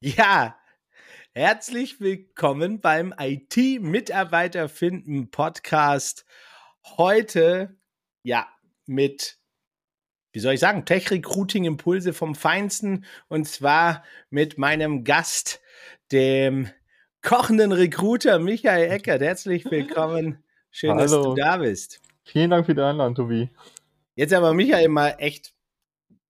Ja, herzlich willkommen beim IT-Mitarbeiter finden Podcast. Heute, ja, mit, wie soll ich sagen, Tech-Recruiting-Impulse vom Feinsten und zwar mit meinem Gast, dem kochenden Recruiter Michael Eckert. Herzlich willkommen. Schön, Hallo. dass du da bist. Vielen Dank für die Einladung, Tobi. Jetzt aber Michael mal echt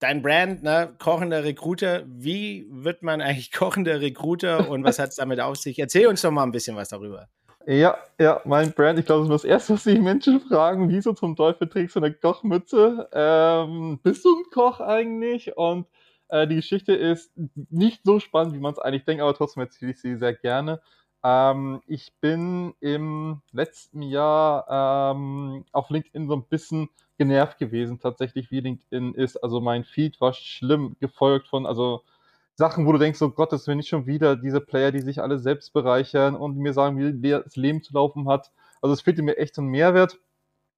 dein Brand, ne, kochender Recruiter. Wie wird man eigentlich kochender Recruiter und was hat es damit auf sich? Erzähl uns doch mal ein bisschen was darüber. Ja, ja, mein Brand, ich glaube, das ist das Erste, was sich Menschen fragen, wieso zum Teufel trägst du eine Kochmütze? Ähm, bist du ein Koch eigentlich? Und äh, die Geschichte ist nicht so spannend, wie man es eigentlich denkt, aber trotzdem erzähle ich sie sehr gerne. Ähm, ich bin im letzten Jahr ähm, auf LinkedIn so ein bisschen genervt gewesen, tatsächlich, wie LinkedIn ist. Also mein Feed war schlimm gefolgt von, also Sachen, wo du denkst, oh Gott, das will nicht schon wieder diese Player, die sich alle selbst bereichern und mir sagen, wie das Leben zu laufen hat. Also es fehlte mir echt so ein Mehrwert.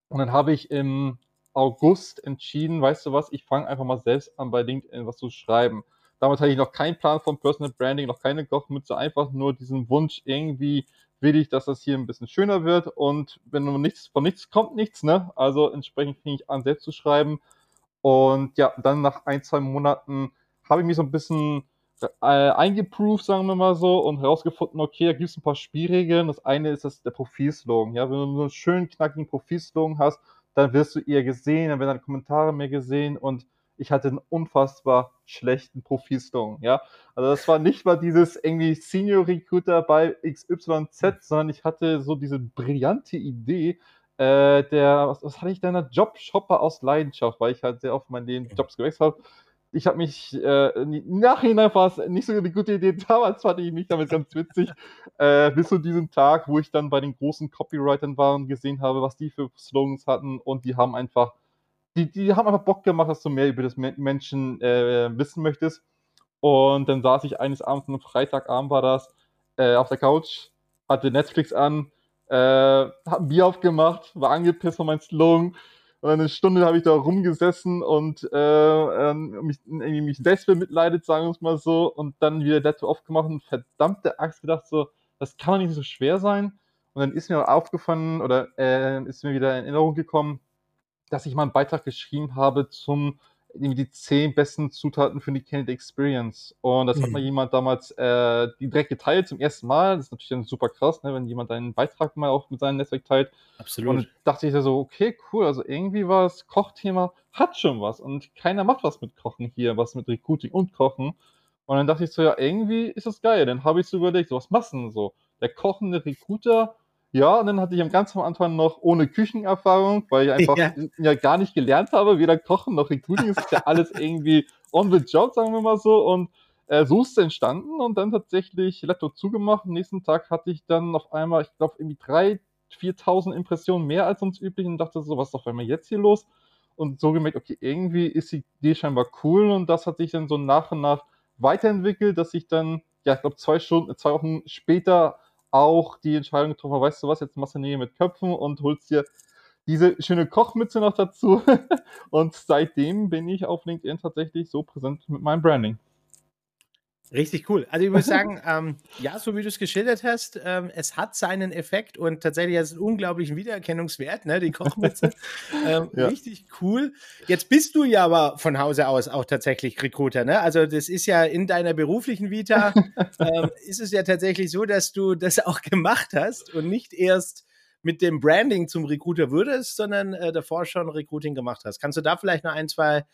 Und dann habe ich im August entschieden, weißt du was, ich fange einfach mal selbst an bei LinkedIn was zu schreiben. Damals hatte ich noch keinen Plan von Personal Branding, noch keine Kochmütze, einfach nur diesen Wunsch, irgendwie will ich, dass das hier ein bisschen schöner wird. Und wenn nur nichts von nichts kommt nichts, ne? Also entsprechend fing ich an, selbst zu schreiben. Und ja, dann nach ein, zwei Monaten habe ich mich so ein bisschen äh, eingeproved, sagen wir mal so, und herausgefunden, okay, da gibt es ein paar Spielregeln. Das eine ist das der Profilslogan. Ja, wenn du so einen schönen, knackigen Profilslogan hast, dann wirst du eher gesehen, dann werden deine Kommentare mehr gesehen und ich hatte einen unfassbar schlechten Profilslogan, ja. Also das war nicht mal dieses irgendwie Senior Recruiter bei XYZ, sondern ich hatte so diese brillante Idee, äh, der, was, was hatte ich denn, Jobshopper aus Leidenschaft, weil ich halt sehr oft meine Jobs gewechselt habe. Ich habe mich, äh, im Nachhinein war es nicht so eine gute Idee, damals fand ich mich damit ganz witzig, äh, bis zu diesem Tag, wo ich dann bei den großen Copywritern war und gesehen habe, was die für Slogans hatten und die haben einfach die, die haben einfach Bock gemacht, dass du mehr über das Menschen äh, wissen möchtest. Und dann saß ich eines Abends, am Freitagabend war das, äh, auf der Couch, hatte Netflix an, äh, hab ein Bier aufgemacht, war angepisst von meinem Slogan. Und eine Stunde habe ich da rumgesessen und äh, ähm, mich, irgendwie mich selbst bemitleidet, sagen wir es mal so, und dann wieder Laptop aufgemacht und verdammte Axt gedacht, so, das kann doch nicht so schwer sein. Und dann ist mir aufgefallen oder äh, ist mir wieder in Erinnerung gekommen, dass ich mal einen Beitrag geschrieben habe zum die zehn besten Zutaten für die Candidate Experience. Und das mhm. hat mir jemand damals äh, direkt geteilt zum ersten Mal. Das ist natürlich dann super krass, ne, wenn jemand einen Beitrag mal auch mit seinem Netzwerk teilt. Absolut. Und dachte ich so, okay, cool. Also irgendwie war das Kochthema, hat schon was. Und keiner macht was mit Kochen hier, was mit Recruiting und Kochen. Und dann dachte ich so, ja, irgendwie ist das geil. Dann habe ich so überlegt, so, was machst du denn so? Der kochende Recruiter ja, und dann hatte ich am ganz am Anfang noch ohne Küchenerfahrung, weil ich einfach ja. ja gar nicht gelernt habe, weder Kochen noch Recruiting. Es ist ja alles irgendwie on the job, sagen wir mal so. Und äh, so ist es entstanden und dann tatsächlich Laptop zugemacht. Am nächsten Tag hatte ich dann auf einmal, ich glaube, irgendwie drei, 4.000 Impressionen mehr als sonst üblich und dachte so, was ist auf einmal jetzt hier los? Und so gemerkt, okay, irgendwie ist die Idee scheinbar cool und das hat sich dann so nach und nach weiterentwickelt, dass ich dann, ja, ich glaube, zwei Stunden, zwei Wochen später auch die Entscheidung getroffen, weißt du was, jetzt machst du Nähe mit Köpfen und holst dir diese schöne Kochmütze noch dazu. und seitdem bin ich auf LinkedIn tatsächlich so präsent mit meinem Branding. Richtig cool. Also ich muss sagen, ähm, ja, so wie du es geschildert hast, ähm, es hat seinen Effekt und tatsächlich hat es einen unglaublichen Wiedererkennungswert, ne, die Kochmütze. ähm, ja. Richtig cool. Jetzt bist du ja aber von Hause aus auch tatsächlich Recruiter, ne? Also das ist ja in deiner beruflichen Vita, ähm, ist es ja tatsächlich so, dass du das auch gemacht hast und nicht erst mit dem Branding zum Recruiter würdest, sondern äh, davor schon Recruiting gemacht hast. Kannst du da vielleicht noch ein, zwei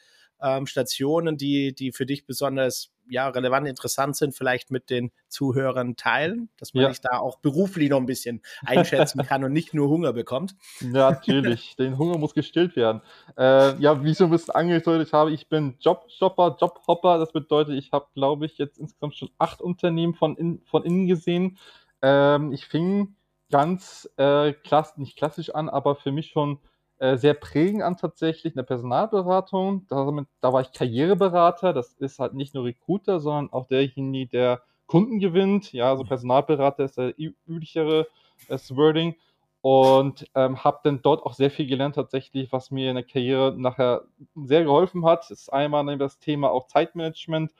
ähm, Stationen, die, die für dich besonders ja, relevant, interessant sind, vielleicht mit den Zuhörern teilen, dass man ja. sich da auch beruflich noch ein bisschen einschätzen kann und nicht nur Hunger bekommt. Ja, natürlich. Den Hunger muss gestillt werden. Äh, ja, wie ich so ein bisschen angedeutet habe, ich bin Jobshopper, Jobhopper. Das bedeutet, ich habe, glaube ich, jetzt insgesamt schon acht Unternehmen von, in, von innen gesehen. Ähm, ich fing ganz äh, klass nicht klassisch an, aber für mich schon äh, sehr prägend an tatsächlich in der Personalberatung. Da, da, war ich Karriereberater. Das ist halt nicht nur Recruiter, sondern auch derjenige, der Kunden gewinnt. Ja, also Personalberater ist der üblichere äh, Wording. Und ähm, habe dann dort auch sehr viel gelernt tatsächlich, was mir in der Karriere nachher sehr geholfen hat. Das ist einmal das Thema auch Zeitmanagement.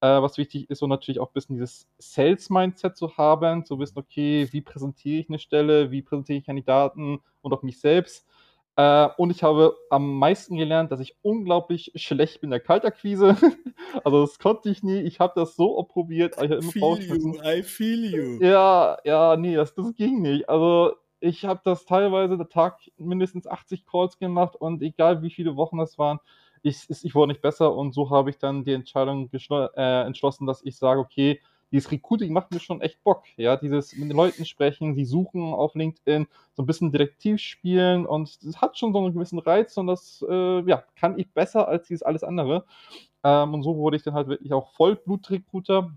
Äh, was wichtig ist, und natürlich auch ein bisschen dieses Sales-Mindset zu haben, zu wissen, okay, wie präsentiere ich eine Stelle, wie präsentiere ich Kandidaten und auch mich selbst. Äh, und ich habe am meisten gelernt, dass ich unglaublich schlecht bin in der Kaltakquise. also das konnte ich nie. Ich habe das so probiert. Ich immer feel you, I feel you. Ja, ja, nee, das, das ging nicht. Also ich habe das teilweise der Tag mindestens 80 Calls gemacht und egal wie viele Wochen das waren, ich, ich wurde nicht besser und so habe ich dann die Entscheidung äh, entschlossen, dass ich sage, okay, dieses Recruiting macht mir schon echt Bock. Ja, dieses mit den Leuten sprechen, die suchen auf LinkedIn, so ein bisschen Detektiv spielen und das hat schon so einen gewissen Reiz und das äh, ja, kann ich besser als dieses alles andere. Ähm, und so wurde ich dann halt wirklich auch Vollblut-Recruiter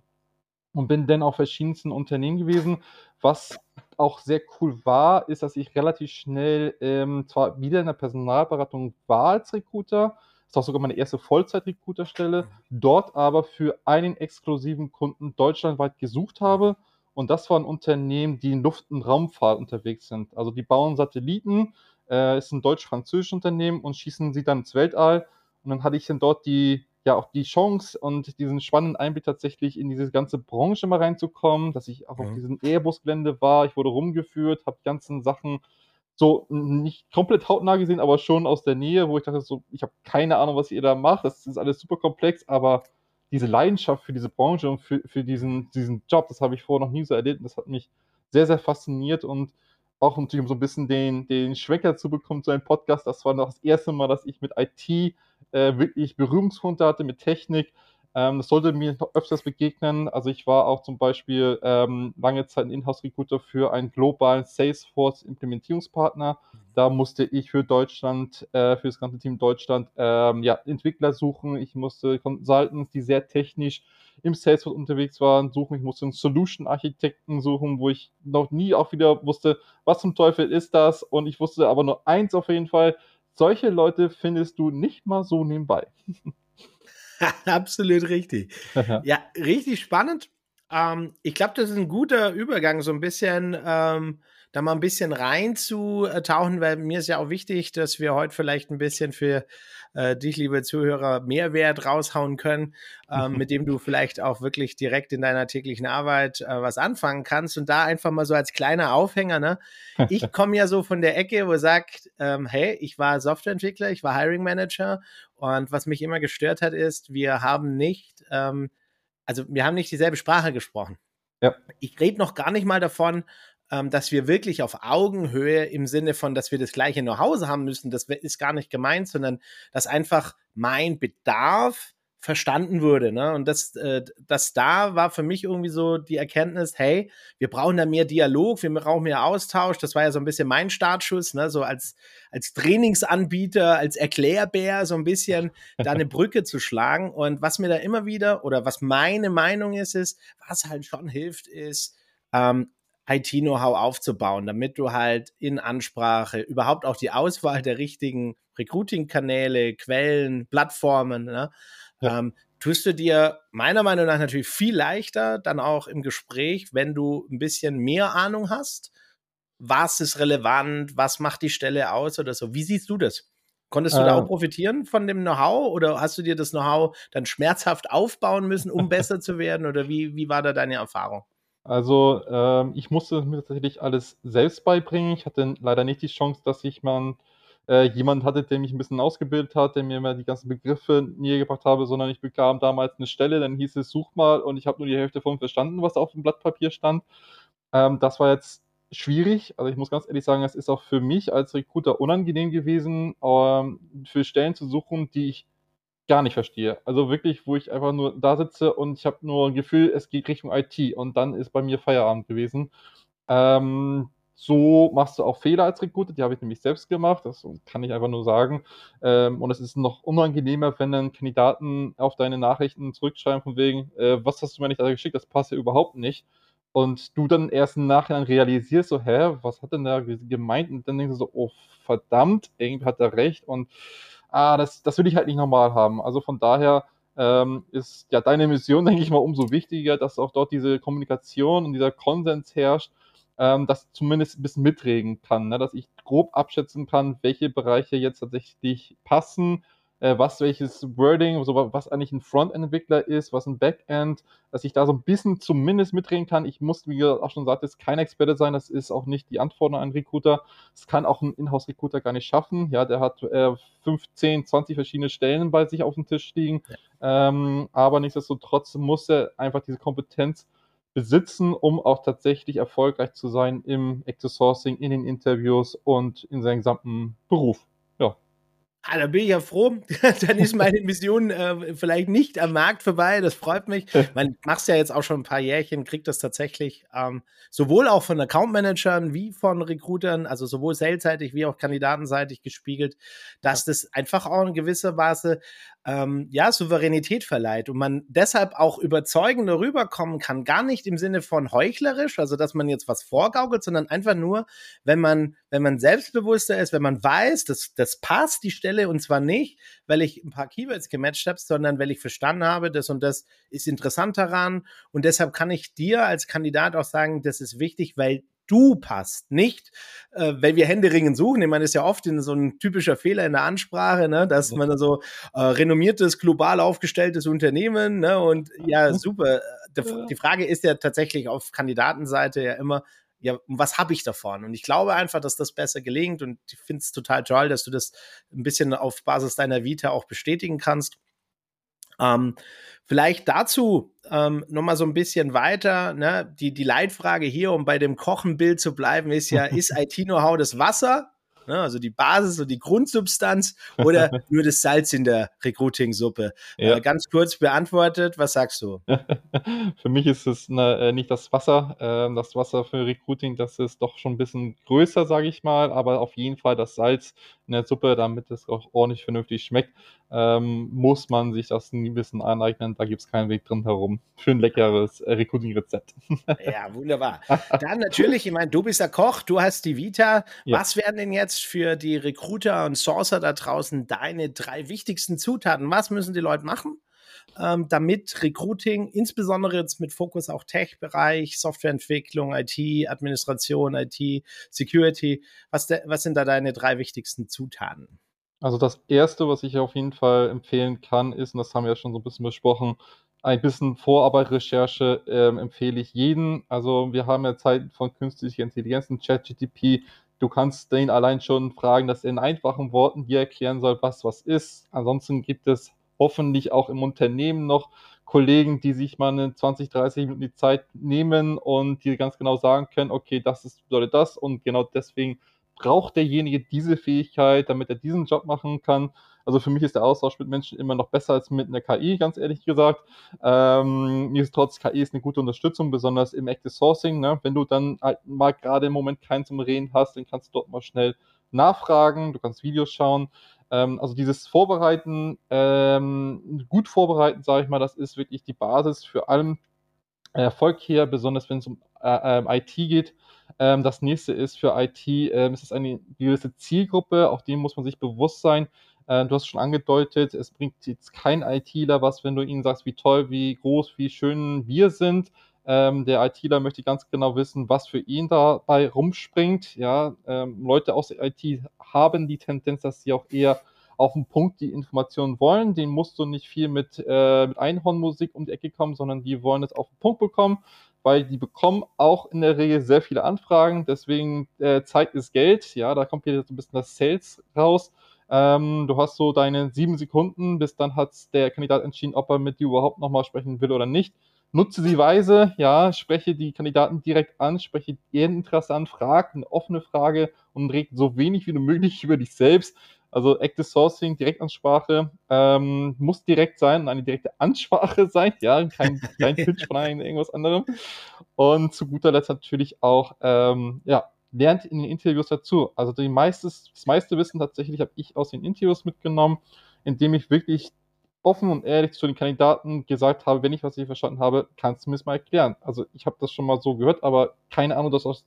und bin dann auf verschiedensten Unternehmen gewesen. Was auch sehr cool war, ist, dass ich relativ schnell ähm, zwar wieder in der Personalberatung war als Recruiter, ist auch sogar meine erste Vollzeit-Recruiter-Stelle. Dort aber für einen exklusiven Kunden deutschlandweit gesucht habe. Und das war ein Unternehmen, die in Luft- und Raumfahrt unterwegs sind. Also die bauen Satelliten, äh, ist ein deutsch-französisches Unternehmen und schießen sie dann ins Weltall. Und dann hatte ich dann dort die, ja auch die Chance und diesen spannenden Einblick tatsächlich in diese ganze Branche mal reinzukommen, dass ich auch mhm. auf diesem Airbus-Gelände war. Ich wurde rumgeführt, habe die ganzen Sachen so nicht komplett hautnah gesehen, aber schon aus der Nähe, wo ich dachte, so, ich habe keine Ahnung, was ihr da macht. Das ist alles super komplex, aber diese Leidenschaft für diese Branche und für, für diesen, diesen Job, das habe ich vorher noch nie so erlebt. Das hat mich sehr, sehr fasziniert und auch natürlich, um so ein bisschen den, den Schwecker zu bekommen zu einem Podcast, das war noch das erste Mal, dass ich mit IT äh, wirklich Berührungspunkte hatte, mit Technik. Ähm, das sollte mir öfters begegnen. Also ich war auch zum Beispiel ähm, lange Zeit ein Inhouse-Recruiter für einen globalen Salesforce-Implementierungspartner. Da musste ich für Deutschland, äh, für das ganze Team Deutschland, ähm, ja, Entwickler suchen. Ich musste Consultants, die sehr technisch im Salesforce unterwegs waren, suchen. Ich musste einen Solution-Architekten suchen, wo ich noch nie auch wieder wusste, was zum Teufel ist das. Und ich wusste aber nur eins auf jeden Fall, solche Leute findest du nicht mal so nebenbei. Absolut richtig. ja, richtig spannend. Ähm, ich glaube, das ist ein guter Übergang, so ein bisschen ähm, da mal ein bisschen reinzutauchen, weil mir ist ja auch wichtig, dass wir heute vielleicht ein bisschen für äh, dich, liebe Zuhörer, Mehrwert raushauen können, ähm, mit dem du vielleicht auch wirklich direkt in deiner täglichen Arbeit äh, was anfangen kannst. Und da einfach mal so als kleiner Aufhänger, ne? Ich komme ja so von der Ecke, wo sagt, ähm, hey, ich war Softwareentwickler, ich war Hiring Manager und was mich immer gestört hat, ist, wir haben nicht, ähm, also wir haben nicht dieselbe Sprache gesprochen. Ja. Ich rede noch gar nicht mal davon, ähm, dass wir wirklich auf Augenhöhe im Sinne von, dass wir das gleiche Know-how haben müssen, das ist gar nicht gemeint, sondern dass einfach mein Bedarf verstanden wurde. Ne? Und das, äh, das da war für mich irgendwie so die Erkenntnis, hey, wir brauchen da mehr Dialog, wir brauchen mehr Austausch. Das war ja so ein bisschen mein Startschuss, ne? so als, als Trainingsanbieter, als Erklärbär, so ein bisschen da eine Brücke zu schlagen. Und was mir da immer wieder, oder was meine Meinung ist, ist, was halt schon hilft, ist, ähm, IT-Know-how aufzubauen, damit du halt in Ansprache überhaupt auch die Auswahl der richtigen Recruiting-Kanäle, Quellen, Plattformen, ne, ja. ähm, tust du dir meiner Meinung nach natürlich viel leichter dann auch im Gespräch, wenn du ein bisschen mehr Ahnung hast. Was ist relevant? Was macht die Stelle aus oder so? Wie siehst du das? Konntest du da auch profitieren von dem Know-how oder hast du dir das Know-how dann schmerzhaft aufbauen müssen, um besser zu werden? Oder wie, wie war da deine Erfahrung? Also ähm, ich musste mir tatsächlich alles selbst beibringen. Ich hatte leider nicht die Chance, dass ich mal äh, jemanden hatte, der mich ein bisschen ausgebildet hat, der mir mal die ganzen Begriffe näher gebracht habe, sondern ich bekam damals eine Stelle, dann hieß es, such mal und ich habe nur die Hälfte von verstanden, was auf dem Blatt Papier stand. Ähm, das war jetzt schwierig. Also ich muss ganz ehrlich sagen, es ist auch für mich als Recruiter unangenehm gewesen, ähm, für Stellen zu suchen, die ich gar nicht verstehe. Also wirklich, wo ich einfach nur da sitze und ich habe nur ein Gefühl, es geht Richtung IT und dann ist bei mir Feierabend gewesen. Ähm, so machst du auch Fehler als Recruiter, die habe ich nämlich selbst gemacht, das kann ich einfach nur sagen. Ähm, und es ist noch unangenehmer, wenn dann Kandidaten auf deine Nachrichten zurückschreiben von wegen, äh, was hast du mir nicht da geschickt, das passt ja überhaupt nicht. Und du dann erst im Nachhinein realisierst, so, hä, was hat denn da gemeint? Und dann denkst du so, oh verdammt, irgendwie hat er recht und ah, das, das will ich halt nicht normal haben. Also von daher ähm, ist ja deine Mission, denke ich mal, umso wichtiger, dass auch dort diese Kommunikation und dieser Konsens herrscht, ähm, das zumindest ein bisschen mitregen kann, ne? dass ich grob abschätzen kann, welche Bereiche jetzt tatsächlich passen, äh, was welches Wording, so, was eigentlich ein Frontend-Entwickler ist, was ein Backend, dass ich da so ein bisschen zumindest mitreden kann. Ich muss, wie ihr auch schon sagt, jetzt kein Experte sein, das ist auch nicht die Anforderung an einen Recruiter. Das kann auch ein Inhouse-Recruiter gar nicht schaffen. Ja, der hat äh, 15, 20 verschiedene Stellen bei sich auf dem Tisch liegen. Ja. Ähm, aber nichtsdestotrotz muss er einfach diese Kompetenz besitzen, um auch tatsächlich erfolgreich zu sein im Active Sourcing, in den Interviews und in seinem gesamten Beruf. Ah, da bin ich ja froh. Dann ist meine Mission äh, vielleicht nicht am Markt vorbei. Das freut mich. Man machst ja jetzt auch schon ein paar Jährchen, kriegt das tatsächlich ähm, sowohl auch von Account-Managern wie von Recruitern, also sowohl salesseitig wie auch kandidatenseitig gespiegelt, dass das einfach auch in gewisser Weise ähm, ja, Souveränität verleiht und man deshalb auch überzeugender rüberkommen kann. Gar nicht im Sinne von heuchlerisch, also dass man jetzt was vorgaukelt, sondern einfach nur, wenn man, wenn man selbstbewusster ist, wenn man weiß, dass das passt, die Stelle, und zwar nicht, weil ich ein paar Keywords gematcht habe, sondern weil ich verstanden habe, das und das ist interessant daran. Und deshalb kann ich dir als Kandidat auch sagen, das ist wichtig, weil du passt, nicht, äh, wenn wir Händeringen suchen. Ich meine, das ist ja oft in so ein typischer Fehler in der Ansprache, ne, dass man so äh, renommiertes, global aufgestelltes Unternehmen, ne, und ja, super. Die, die Frage ist ja tatsächlich auf Kandidatenseite ja immer, ja, was habe ich davon? Und ich glaube einfach, dass das besser gelingt und ich finde es total toll, dass du das ein bisschen auf Basis deiner Vita auch bestätigen kannst. Ähm, vielleicht dazu ähm, nochmal so ein bisschen weiter. Ne? Die, die Leitfrage hier, um bei dem Kochenbild zu bleiben, ist ja, ist IT-Know-how das Wasser? Ne? Also die Basis und die Grundsubstanz oder nur das Salz in der Recruiting-Suppe? Ja. Äh, ganz kurz beantwortet, was sagst du? für mich ist es ne, äh, nicht das Wasser. Äh, das Wasser für Recruiting, das ist doch schon ein bisschen größer, sage ich mal, aber auf jeden Fall das Salz in der Suppe, damit es auch ordentlich vernünftig schmeckt, ähm, muss man sich das ein bisschen aneignen. Da gibt es keinen Weg drin herum für ein leckeres äh, Recruiting-Rezept. ja, wunderbar. Dann natürlich, ich meine, du bist der Koch, du hast die Vita. Ja. Was werden denn jetzt für die Recruiter und Sourcer da draußen deine drei wichtigsten Zutaten? Was müssen die Leute machen? Ähm, damit Recruiting, insbesondere jetzt mit Fokus auch Tech-Bereich, Softwareentwicklung, IT, Administration, IT, Security, was, de, was sind da deine drei wichtigsten Zutaten? Also das Erste, was ich auf jeden Fall empfehlen kann, ist, und das haben wir ja schon so ein bisschen besprochen, ein bisschen Vorarbeitrecherche ähm, empfehle ich jedem. Also wir haben ja Zeiten von künstlicher Intelligenz ChatGTP. Du kannst den allein schon fragen, dass er in einfachen Worten dir erklären soll, was was ist. Ansonsten gibt es hoffentlich auch im Unternehmen noch Kollegen, die sich mal eine 20, 30 Minuten die Zeit nehmen und dir ganz genau sagen können, okay, das ist, bedeutet das und genau deswegen braucht derjenige diese Fähigkeit, damit er diesen Job machen kann. Also für mich ist der Austausch mit Menschen immer noch besser als mit einer KI, ganz ehrlich gesagt. Ähm, nichtsdestotrotz, KI ist eine gute Unterstützung, besonders im Active Sourcing. Ne? Wenn du dann halt mal gerade im Moment keinen zum Reden hast, dann kannst du dort mal schnell nachfragen, du kannst Videos schauen. Ähm, also dieses Vorbereiten, ähm, gut vorbereiten, sage ich mal, das ist wirklich die Basis für allen Erfolg hier, besonders wenn es um äh, äh, IT geht. Ähm, das nächste ist für IT, ähm, es ist eine gewisse Zielgruppe, auch dem muss man sich bewusst sein. Äh, du hast schon angedeutet, es bringt jetzt kein ITler was, wenn du ihnen sagst, wie toll, wie groß, wie schön wir sind. Ähm, der ITler möchte ganz genau wissen, was für ihn dabei rumspringt. Ja, ähm, Leute aus der IT haben die Tendenz, dass sie auch eher auf den Punkt die Informationen wollen. Den musst du nicht viel mit, äh, mit Einhornmusik um die Ecke kommen, sondern die wollen es auf den Punkt bekommen weil die bekommen auch in der Regel sehr viele Anfragen. Deswegen äh, Zeit ist Geld. Ja, da kommt hier so ein bisschen das Sales raus. Ähm, du hast so deine sieben Sekunden, bis dann hat der Kandidat entschieden, ob er mit dir überhaupt nochmal sprechen will oder nicht. Nutze sie weise, ja, spreche die Kandidaten direkt an, spreche ihr Interesse an, frag eine offene Frage und reg so wenig wie möglich über dich selbst. Also Active Sourcing, Direktansprache ähm, muss direkt sein und eine direkte Ansprache sein, ja, kein, kein Pitch von irgendwas anderem. Und zu guter Letzt natürlich auch, ähm, ja, lernt in den Interviews dazu. Also die meistes, das meiste Wissen tatsächlich habe ich aus den Interviews mitgenommen, indem ich wirklich offen und ehrlich zu den Kandidaten gesagt habe, wenn ich was nicht verstanden habe, kannst du mir es mal erklären. Also ich habe das schon mal so gehört, aber keine Ahnung, das aus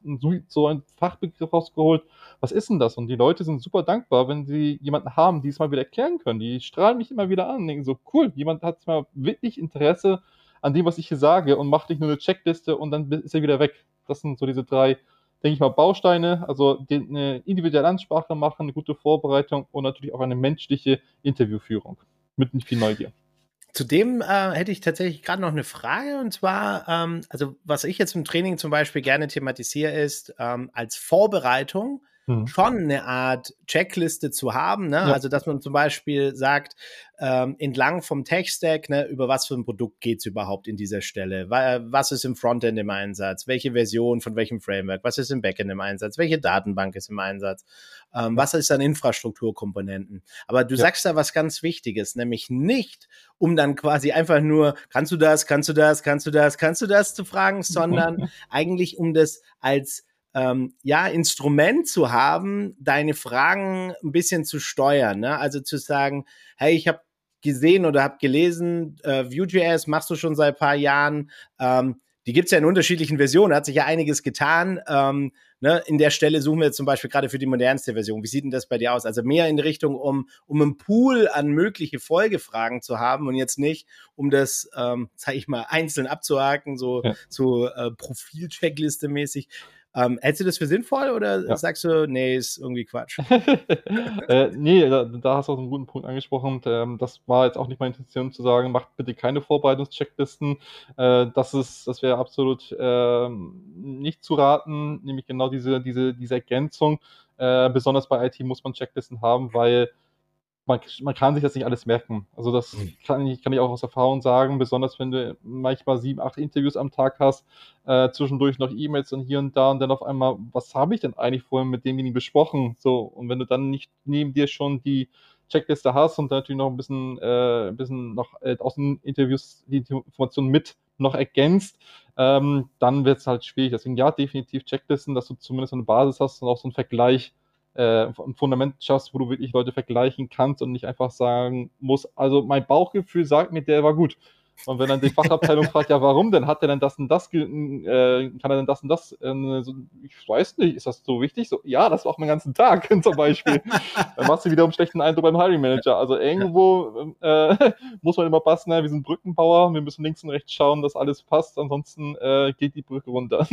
so ein Fachbegriff rausgeholt. Was ist denn das? Und die Leute sind super dankbar, wenn sie jemanden haben, die es mal wieder erklären können. Die strahlen mich immer wieder an und denken so, cool, jemand hat mal wirklich Interesse an dem, was ich hier sage und macht nicht nur eine Checkliste und dann ist er wieder weg. Das sind so diese drei denke ich mal, Bausteine, also eine individuelle Ansprache machen, eine gute Vorbereitung und natürlich auch eine menschliche Interviewführung mit viel Neugier. Zudem äh, hätte ich tatsächlich gerade noch eine Frage und zwar, ähm, also was ich jetzt im Training zum Beispiel gerne thematisiere, ist ähm, als Vorbereitung mhm. schon eine Art Checkliste zu haben. Ne? Ja. Also, dass man zum Beispiel sagt, ähm, entlang vom Tech-Stack, ne, über was für ein Produkt geht es überhaupt in dieser Stelle? Was ist im Frontend im Einsatz? Welche Version von welchem Framework? Was ist im Backend im Einsatz? Welche Datenbank ist im Einsatz? Ähm, was ist an Infrastrukturkomponenten? Aber du ja. sagst da was ganz Wichtiges, nämlich nicht, um dann quasi einfach nur, kannst du das, kannst du das, kannst du das, kannst du das zu fragen, sondern eigentlich um das als ähm, ja, Instrument zu haben, deine Fragen ein bisschen zu steuern. Ne? Also zu sagen, hey, ich habe gesehen oder habe gelesen, äh, Vue.js machst du schon seit paar Jahren. Ähm, die gibt's ja in unterschiedlichen Versionen, hat sich ja einiges getan. Ähm, ne, in der Stelle suchen wir jetzt zum Beispiel gerade für die modernste Version. Wie sieht denn das bei dir aus? Also mehr in Richtung, um, um einen Pool an mögliche Folgefragen zu haben und jetzt nicht, um das, ähm, sag ich mal, einzeln abzuhaken, so, ja. so äh, Profil-Checkliste mäßig. Ähm, hältst du das für sinnvoll oder ja. sagst du, nee, ist irgendwie Quatsch? äh, nee, da, da, hast du auch einen guten Punkt angesprochen. Ähm, das war jetzt auch nicht meine Intention zu sagen, macht bitte keine Vorbereitungschecklisten. Äh, das ist, das wäre absolut äh, nicht zu raten, nämlich genau diese, diese, diese Ergänzung. Äh, besonders bei IT muss man Checklisten haben, weil man, man kann sich das nicht alles merken. Also das mhm. kann ich, kann ich auch aus Erfahrung sagen, besonders wenn du manchmal sieben, acht Interviews am Tag hast, äh, zwischendurch noch E-Mails und hier und da und dann auf einmal, was habe ich denn eigentlich vorhin mit demjenigen besprochen? So, und wenn du dann nicht neben dir schon die Checkliste hast und natürlich noch ein bisschen, äh, ein bisschen noch äh, aus den Interviews die Informationen mit noch ergänzt, ähm, dann wird es halt schwierig. Deswegen ja, definitiv Checklisten, dass du zumindest eine Basis hast und auch so einen Vergleich äh, ein Fundament schaffst, wo du wirklich Leute vergleichen kannst und nicht einfach sagen musst, also mein Bauchgefühl sagt mir, der war gut. Und wenn dann die Fachabteilung fragt, ja, warum denn? Hat er denn das und das, äh, kann er denn das und das? Äh, so, ich weiß nicht, ist das so wichtig? So, ja, das war auch meinen ganzen Tag zum Beispiel. dann machst du wieder einen schlechten Eindruck beim Hiring Manager. Also irgendwo äh, muss man immer passen, ne? wir sind Brückenbauer, wir müssen links und rechts schauen, dass alles passt, ansonsten äh, geht die Brücke runter.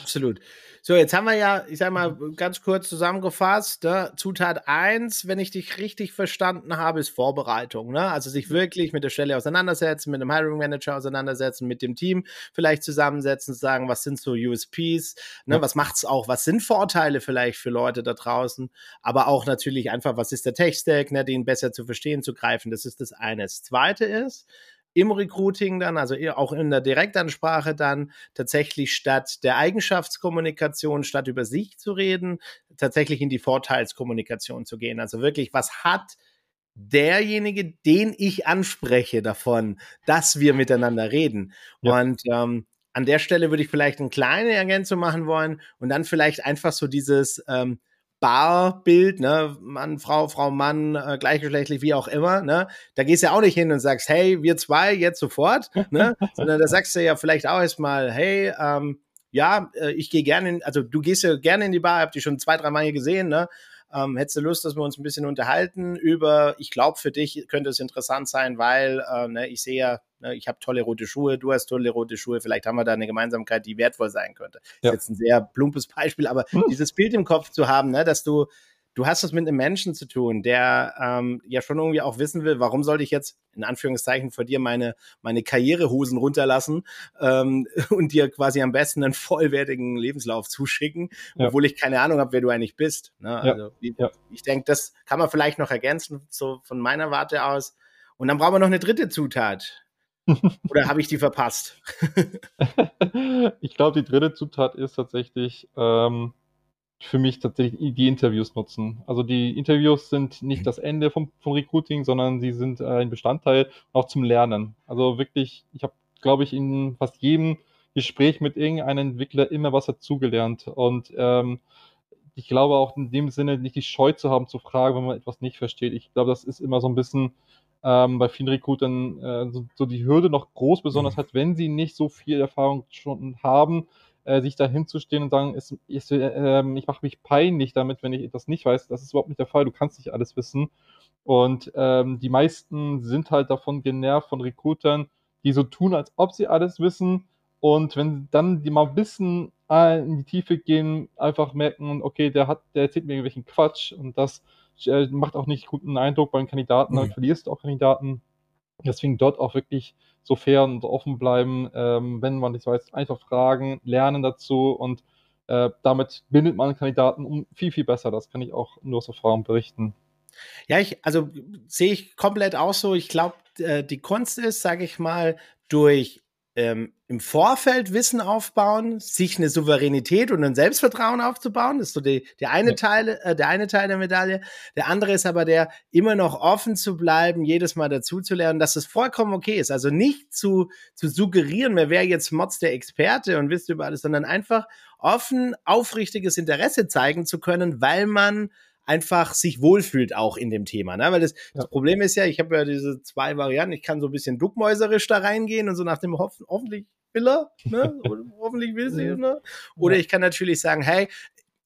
Absolut. So, jetzt haben wir ja, ich sag mal, ganz kurz zusammengefasst, ne? Zutat 1, wenn ich dich richtig verstanden habe, ist Vorbereitung. Ne? Also sich wirklich mit der Stelle auseinandersetzen, mit dem Hiring Manager auseinandersetzen, mit dem Team vielleicht zusammensetzen, sagen, was sind so USPs, ne? Ja. was macht's auch, was sind Vorteile vielleicht für Leute da draußen, aber auch natürlich einfach, was ist der Tech-Stack, ne? den besser zu verstehen, zu greifen. Das ist das eine. Das zweite ist, im Recruiting dann, also auch in der Direktansprache dann tatsächlich statt der Eigenschaftskommunikation, statt über sich zu reden, tatsächlich in die Vorteilskommunikation zu gehen. Also wirklich, was hat derjenige, den ich anspreche davon, dass wir miteinander reden? Ja. Und ähm, an der Stelle würde ich vielleicht eine kleine Ergänzung machen wollen und dann vielleicht einfach so dieses ähm, Barbild, ne, Mann, Frau, Frau, Mann, äh, gleichgeschlechtlich, wie auch immer, ne, da gehst du ja auch nicht hin und sagst, hey, wir zwei jetzt sofort, ne, sondern da sagst du ja vielleicht auch erstmal, hey, ähm, ja, äh, ich gehe gerne, in, also du gehst ja gerne in die Bar, habt ihr schon zwei, drei Mal hier gesehen, ne, ähm, hättest du Lust, dass wir uns ein bisschen unterhalten über, ich glaube, für dich könnte es interessant sein, weil äh, ne, ich sehe ja, ne, ich habe tolle rote Schuhe, du hast tolle rote Schuhe, vielleicht haben wir da eine Gemeinsamkeit, die wertvoll sein könnte. Ja. Das ist jetzt ein sehr plumpes Beispiel, aber hm. dieses Bild im Kopf zu haben, ne, dass du du hast es mit einem Menschen zu tun, der ähm, ja schon irgendwie auch wissen will, warum sollte ich jetzt in Anführungszeichen vor dir meine, meine Karrierehosen runterlassen ähm, und dir quasi am besten einen vollwertigen Lebenslauf zuschicken, ja. obwohl ich keine Ahnung habe, wer du eigentlich bist. Ne? Also, ja. Ja. Ich denke, das kann man vielleicht noch ergänzen, so von meiner Warte aus. Und dann brauchen wir noch eine dritte Zutat. Oder habe ich die verpasst? ich glaube, die dritte Zutat ist tatsächlich ähm, für mich tatsächlich die Interviews nutzen. Also die Interviews sind nicht das Ende vom, vom Recruiting, sondern sie sind ein Bestandteil auch zum Lernen. Also wirklich, ich habe, glaube ich, in fast jedem Gespräch mit irgendeinem Entwickler immer was dazugelernt. Und ähm, ich glaube auch in dem Sinne nicht die Scheu zu haben zu fragen, wenn man etwas nicht versteht. Ich glaube, das ist immer so ein bisschen ähm, bei vielen Recruitern äh, so, so, die Hürde noch groß, besonders mhm. halt, wenn sie nicht so viel Erfahrung schon haben, äh, sich da hinzustehen und sagen, ist, ist, äh, ich mache mich peinlich damit, wenn ich etwas nicht weiß. Das ist überhaupt nicht der Fall. Du kannst nicht alles wissen. Und ähm, die meisten sind halt davon genervt von Recruitern, die so tun, als ob sie alles wissen, Und wenn dann die mal ein bisschen in die Tiefe gehen, einfach merken, okay, der hat, der erzählt mir irgendwelchen Quatsch und das äh, macht auch nicht guten Eindruck bei den Kandidaten, dann verlierst du auch Kandidaten. Deswegen dort auch wirklich so fair und offen bleiben, ähm, wenn man nicht weiß, einfach fragen, lernen dazu und äh, damit bindet man Kandidaten um viel, viel besser. Das kann ich auch nur aus Erfahrung berichten. Ja, ich, also sehe ich komplett auch so. Ich glaube, äh, die Kunst ist, sage ich mal, durch ähm, im Vorfeld Wissen aufbauen, sich eine Souveränität und ein Selbstvertrauen aufzubauen. Das ist so die, der, eine ja. Teil, äh, der eine Teil der Medaille. Der andere ist aber der, immer noch offen zu bleiben, jedes Mal dazuzulernen, dass es vollkommen okay ist. Also nicht zu, zu suggerieren, wer wäre jetzt Mods der Experte und wisst über alles, sondern einfach offen, aufrichtiges Interesse zeigen zu können, weil man einfach sich wohlfühlt auch in dem Thema. Ne? Weil das, das Problem ist ja, ich habe ja diese zwei Varianten, ich kann so ein bisschen duckmäuserisch da reingehen und so nach dem Hoffen, hoffentlich will er, ne? hoffentlich will sie, ne? Oder ich kann natürlich sagen, hey,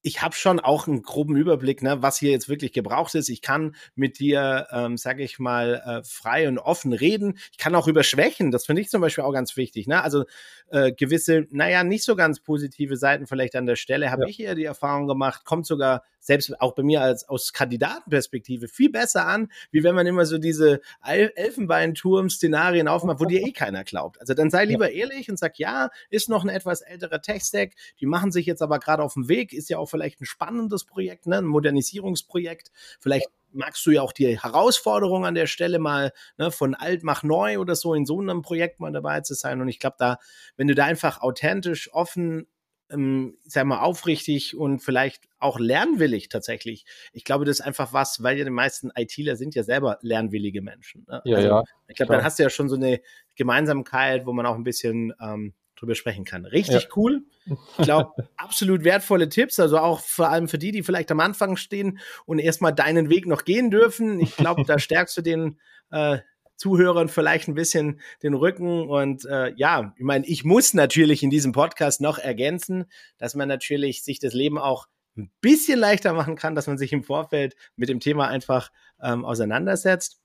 ich habe schon auch einen groben Überblick, ne, was hier jetzt wirklich gebraucht ist. Ich kann mit dir, ähm, sage ich mal, äh, frei und offen reden. Ich kann auch über Schwächen, das finde ich zum Beispiel auch ganz wichtig. Ne? Also äh, gewisse, naja, nicht so ganz positive Seiten vielleicht an der Stelle habe ja. ich eher die Erfahrung gemacht, kommt sogar selbst auch bei mir als aus Kandidatenperspektive viel besser an, wie wenn man immer so diese Elfenbeinturm-Szenarien aufmacht, wo dir eh keiner glaubt. Also dann sei lieber ja. ehrlich und sag, ja, ist noch ein etwas älterer Tech-Stack, die machen sich jetzt aber gerade auf dem Weg, ist ja auch vielleicht ein spannendes Projekt, ne? ein Modernisierungsprojekt. Vielleicht magst du ja auch die Herausforderung an der Stelle mal ne, von alt mach neu oder so in so einem Projekt mal dabei zu sein. Und ich glaube, da, wenn du da einfach authentisch, offen ähm, sag mal, aufrichtig und vielleicht auch lernwillig tatsächlich. Ich glaube, das ist einfach was, weil ja die meisten ITler sind ja selber lernwillige Menschen. Ne? Ja, also, ja. Ich glaube, dann hast du ja schon so eine Gemeinsamkeit, wo man auch ein bisschen ähm, drüber sprechen kann. Richtig ja. cool. Ich glaube, absolut wertvolle Tipps, also auch vor allem für die, die vielleicht am Anfang stehen und erstmal deinen Weg noch gehen dürfen. Ich glaube, da stärkst du den äh, Zuhörern vielleicht ein bisschen den Rücken. Und äh, ja, ich meine, ich muss natürlich in diesem Podcast noch ergänzen, dass man natürlich sich das Leben auch ein bisschen leichter machen kann, dass man sich im Vorfeld mit dem Thema einfach ähm, auseinandersetzt.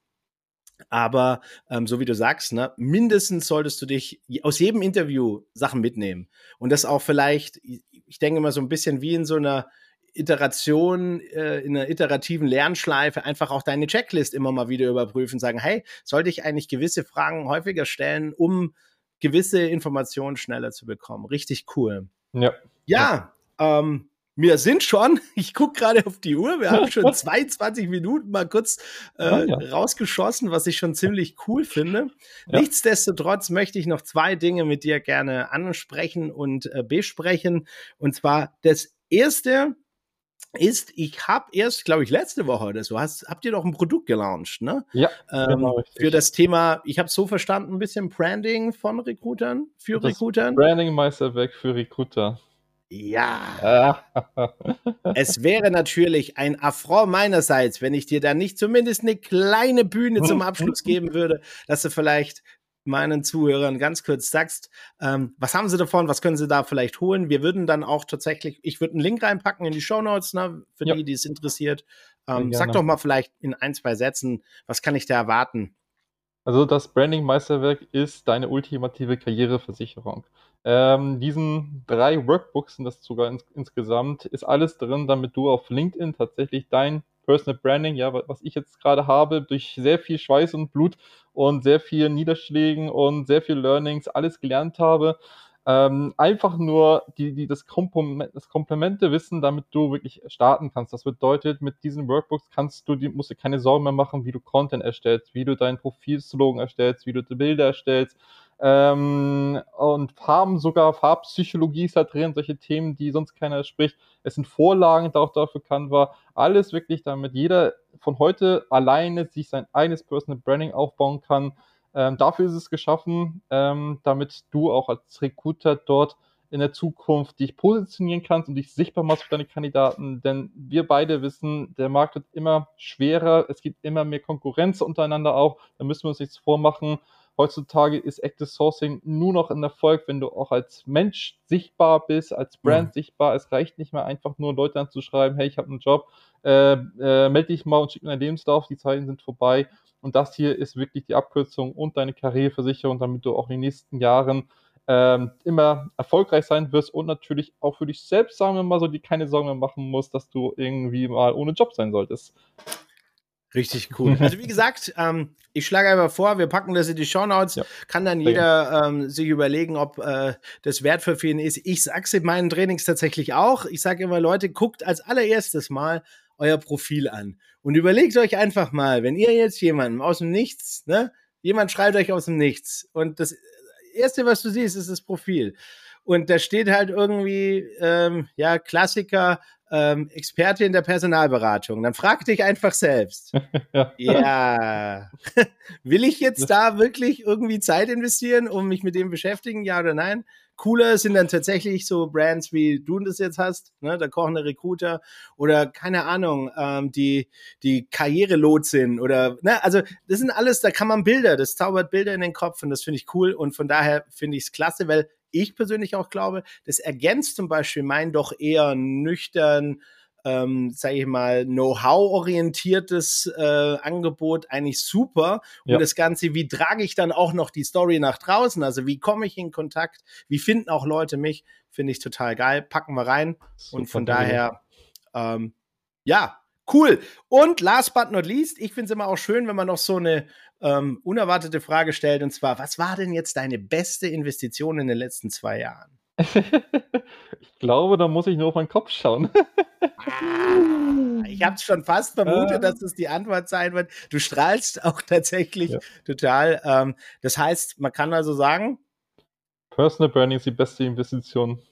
Aber ähm, so wie du sagst, ne, mindestens solltest du dich aus jedem Interview Sachen mitnehmen. Und das auch vielleicht, ich denke mal so ein bisschen wie in so einer Iteration, äh, in einer iterativen Lernschleife einfach auch deine Checklist immer mal wieder überprüfen, sagen, hey, sollte ich eigentlich gewisse Fragen häufiger stellen, um gewisse Informationen schneller zu bekommen. Richtig cool. Ja. Ja, ja. Ähm, wir sind schon, ich gucke gerade auf die Uhr, wir haben schon 22 Minuten mal kurz äh, ah, ja. rausgeschossen, was ich schon ziemlich cool finde. Ja. Nichtsdestotrotz möchte ich noch zwei Dinge mit dir gerne ansprechen und äh, besprechen. Und zwar das erste, ist, ich habe erst, glaube ich, letzte Woche oder so, hast, habt ihr doch ein Produkt gelauncht, ne? Ja. Ähm, genau, für das Thema, ich habe so verstanden, ein bisschen Branding von Recruitern, für das Recruitern. Branding Meisterwerk für Recruiter. Ja. es wäre natürlich ein Affront meinerseits, wenn ich dir da nicht zumindest eine kleine Bühne zum Abschluss geben würde, dass du vielleicht meinen Zuhörern ganz kurz sagst, ähm, was haben sie davon, was können sie da vielleicht holen. Wir würden dann auch tatsächlich, ich würde einen Link reinpacken in die Show Notes, ne, für ja. die, die es interessiert. Ähm, sag doch mal vielleicht in ein, zwei Sätzen, was kann ich da erwarten? Also das Branding Meisterwerk ist deine ultimative Karriereversicherung. Ähm, diesen drei Workbooks sind das sogar ins, insgesamt, ist alles drin, damit du auf LinkedIn tatsächlich dein Personal Branding, ja, was ich jetzt gerade habe, durch sehr viel Schweiß und Blut und sehr viel Niederschlägen und sehr viel Learnings alles gelernt habe. Ähm, einfach nur die, die, das, Komplement, das Komplemente wissen, damit du wirklich starten kannst. Das bedeutet, mit diesen Workbooks kannst du, die, musst du keine Sorgen mehr machen, wie du Content erstellst, wie du deinen Profilslogan erstellst, wie du Bilder erstellst, ähm, und Farben, sogar Farbpsychologie ist da drin, solche Themen, die sonst keiner spricht. Es sind Vorlagen da auch dafür Canva. Alles wirklich, damit jeder von heute alleine sich sein eigenes Personal Branding aufbauen kann. Ähm, dafür ist es geschaffen, ähm, damit du auch als Recruiter dort in der Zukunft dich positionieren kannst und dich sichtbar machst für deine Kandidaten. Denn wir beide wissen, der Markt wird immer schwerer, es gibt immer mehr Konkurrenz untereinander auch. Da müssen wir uns nichts vormachen. Heutzutage ist Active Sourcing nur noch ein Erfolg, wenn du auch als Mensch sichtbar bist, als Brand mhm. sichtbar. Es reicht nicht mehr einfach nur Leute anzuschreiben, hey, ich habe einen Job, äh, äh, melde dich mal und schick mir deinen Lebenslauf, die Zeiten sind vorbei. Und das hier ist wirklich die Abkürzung und deine Karriereversicherung, damit du auch in den nächsten Jahren ähm, immer erfolgreich sein wirst und natürlich auch für dich selbst, sagen wir mal so, die keine Sorgen mehr machen musst, dass du irgendwie mal ohne Job sein solltest. Richtig cool. Also wie gesagt, ähm, ich schlage einfach vor, wir packen das in die Show Notes. Ja. Kann dann jeder ähm, sich überlegen, ob äh, das wert für ihn ist. Ich sag's in meinen Trainings tatsächlich auch. Ich sage immer, Leute, guckt als allererstes mal euer Profil an und überlegt euch einfach mal, wenn ihr jetzt jemanden aus dem Nichts, ne, jemand schreibt euch aus dem Nichts und das erste, was du siehst, ist das Profil. Und da steht halt irgendwie, ähm, ja, Klassiker, ähm, Experte in der Personalberatung. Dann frag dich einfach selbst. ja. ja. Will ich jetzt da wirklich irgendwie Zeit investieren, um mich mit dem beschäftigen, ja oder nein? Cooler sind dann tatsächlich so Brands, wie du das jetzt hast, ne, der kochende Recruiter oder keine Ahnung, ähm, die, die Karrierelotsin oder, ne, also das sind alles, da kann man Bilder, das zaubert Bilder in den Kopf und das finde ich cool und von daher finde ich es klasse, weil ich persönlich auch glaube, das ergänzt zum Beispiel mein doch eher nüchtern, ähm, sage ich mal, Know-how-orientiertes äh, Angebot eigentlich super. Und ja. das Ganze, wie trage ich dann auch noch die Story nach draußen? Also wie komme ich in Kontakt? Wie finden auch Leute mich? Finde ich total geil. Packen wir rein. Super und von daher, ähm, ja, cool. Und last but not least, ich finde es immer auch schön, wenn man noch so eine ähm, unerwartete Frage stellt, und zwar, was war denn jetzt deine beste Investition in den letzten zwei Jahren? ich glaube, da muss ich nur auf meinen Kopf schauen. ah, ich habe es schon fast vermutet, äh. dass das die Antwort sein wird. Du strahlst auch tatsächlich ja. total. Ähm, das heißt, man kann also sagen, Personal Branding ist die beste Investition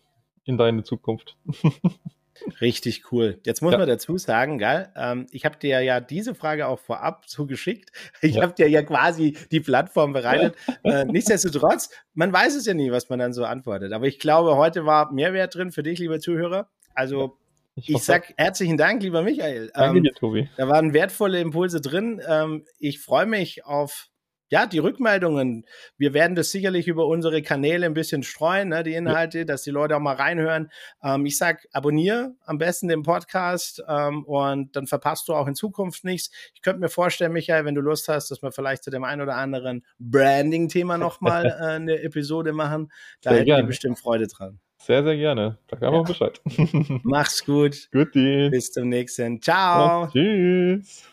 in deine Zukunft. Richtig cool. Jetzt muss ja. man dazu sagen, geil, ähm, ich habe dir ja diese Frage auch vorab zugeschickt. Ich ja. habe dir ja quasi die Plattform bereitet. äh, nichtsdestotrotz, man weiß es ja nie, was man dann so antwortet. Aber ich glaube, heute war Mehrwert drin für dich, lieber Zuhörer. Also ich, ich sag herzlichen Dank, lieber Michael. Danke ähm, dir, Tobi. Da waren wertvolle Impulse drin. Ähm, ich freue mich auf ja, die Rückmeldungen. Wir werden das sicherlich über unsere Kanäle ein bisschen streuen, ne, die Inhalte, ja. dass die Leute auch mal reinhören. Ähm, ich sag, abonniere am besten den Podcast ähm, und dann verpasst du auch in Zukunft nichts. Ich könnte mir vorstellen, Michael, wenn du Lust hast, dass wir vielleicht zu dem einen oder anderen Branding-Thema nochmal äh, eine Episode machen. Da hätten wir bestimmt Freude dran. Sehr, sehr gerne. Sag einfach ja. Bescheid. Mach's gut. Guti. Bis zum nächsten. Ciao. Ja, tschüss.